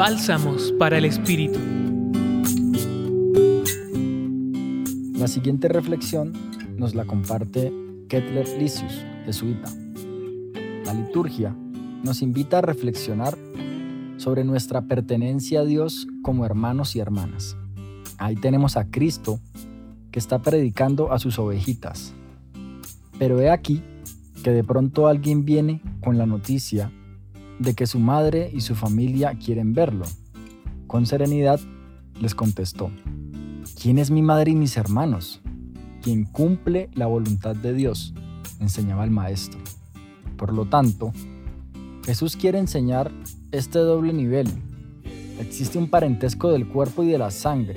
Bálsamos para el Espíritu. La siguiente reflexión nos la comparte Kettler Lisius, jesuita. La liturgia nos invita a reflexionar sobre nuestra pertenencia a Dios como hermanos y hermanas. Ahí tenemos a Cristo que está predicando a sus ovejitas. Pero he aquí que de pronto alguien viene con la noticia de que su madre y su familia quieren verlo. Con serenidad les contestó, ¿quién es mi madre y mis hermanos? Quien cumple la voluntad de Dios, enseñaba el maestro. Por lo tanto, Jesús quiere enseñar este doble nivel. Existe un parentesco del cuerpo y de la sangre,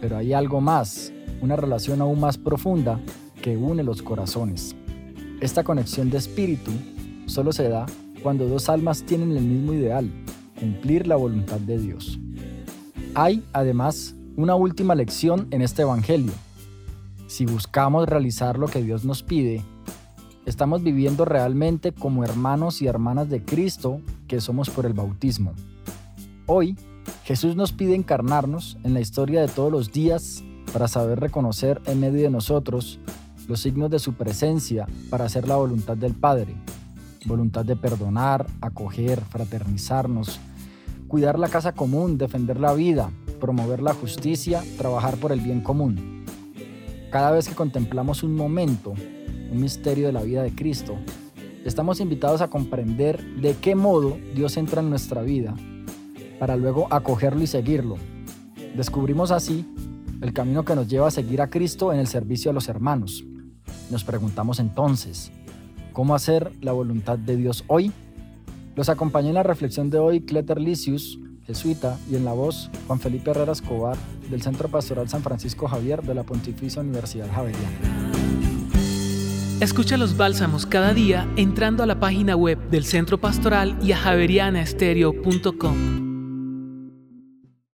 pero hay algo más, una relación aún más profunda que une los corazones. Esta conexión de espíritu solo se da cuando dos almas tienen el mismo ideal, cumplir la voluntad de Dios. Hay, además, una última lección en este Evangelio. Si buscamos realizar lo que Dios nos pide, estamos viviendo realmente como hermanos y hermanas de Cristo que somos por el bautismo. Hoy, Jesús nos pide encarnarnos en la historia de todos los días para saber reconocer en medio de nosotros los signos de su presencia para hacer la voluntad del Padre, voluntad de perdonar, acoger, fraternizarnos, cuidar la casa común, defender la vida, promover la justicia, trabajar por el bien común. Cada vez que contemplamos un momento, un misterio de la vida de Cristo, estamos invitados a comprender de qué modo Dios entra en nuestra vida para luego acogerlo y seguirlo. Descubrimos así el camino que nos lleva a seguir a Cristo en el servicio a los hermanos. Nos preguntamos entonces, ¿cómo hacer la voluntad de Dios hoy? Los acompañó en la reflexión de hoy Cleter Licius, jesuita, y en la voz Juan Felipe Herrera Escobar, del Centro Pastoral San Francisco Javier de la Pontificia Universidad Javeriana. Escucha los bálsamos cada día entrando a la página web del Centro Pastoral y a javerianaestereo.com.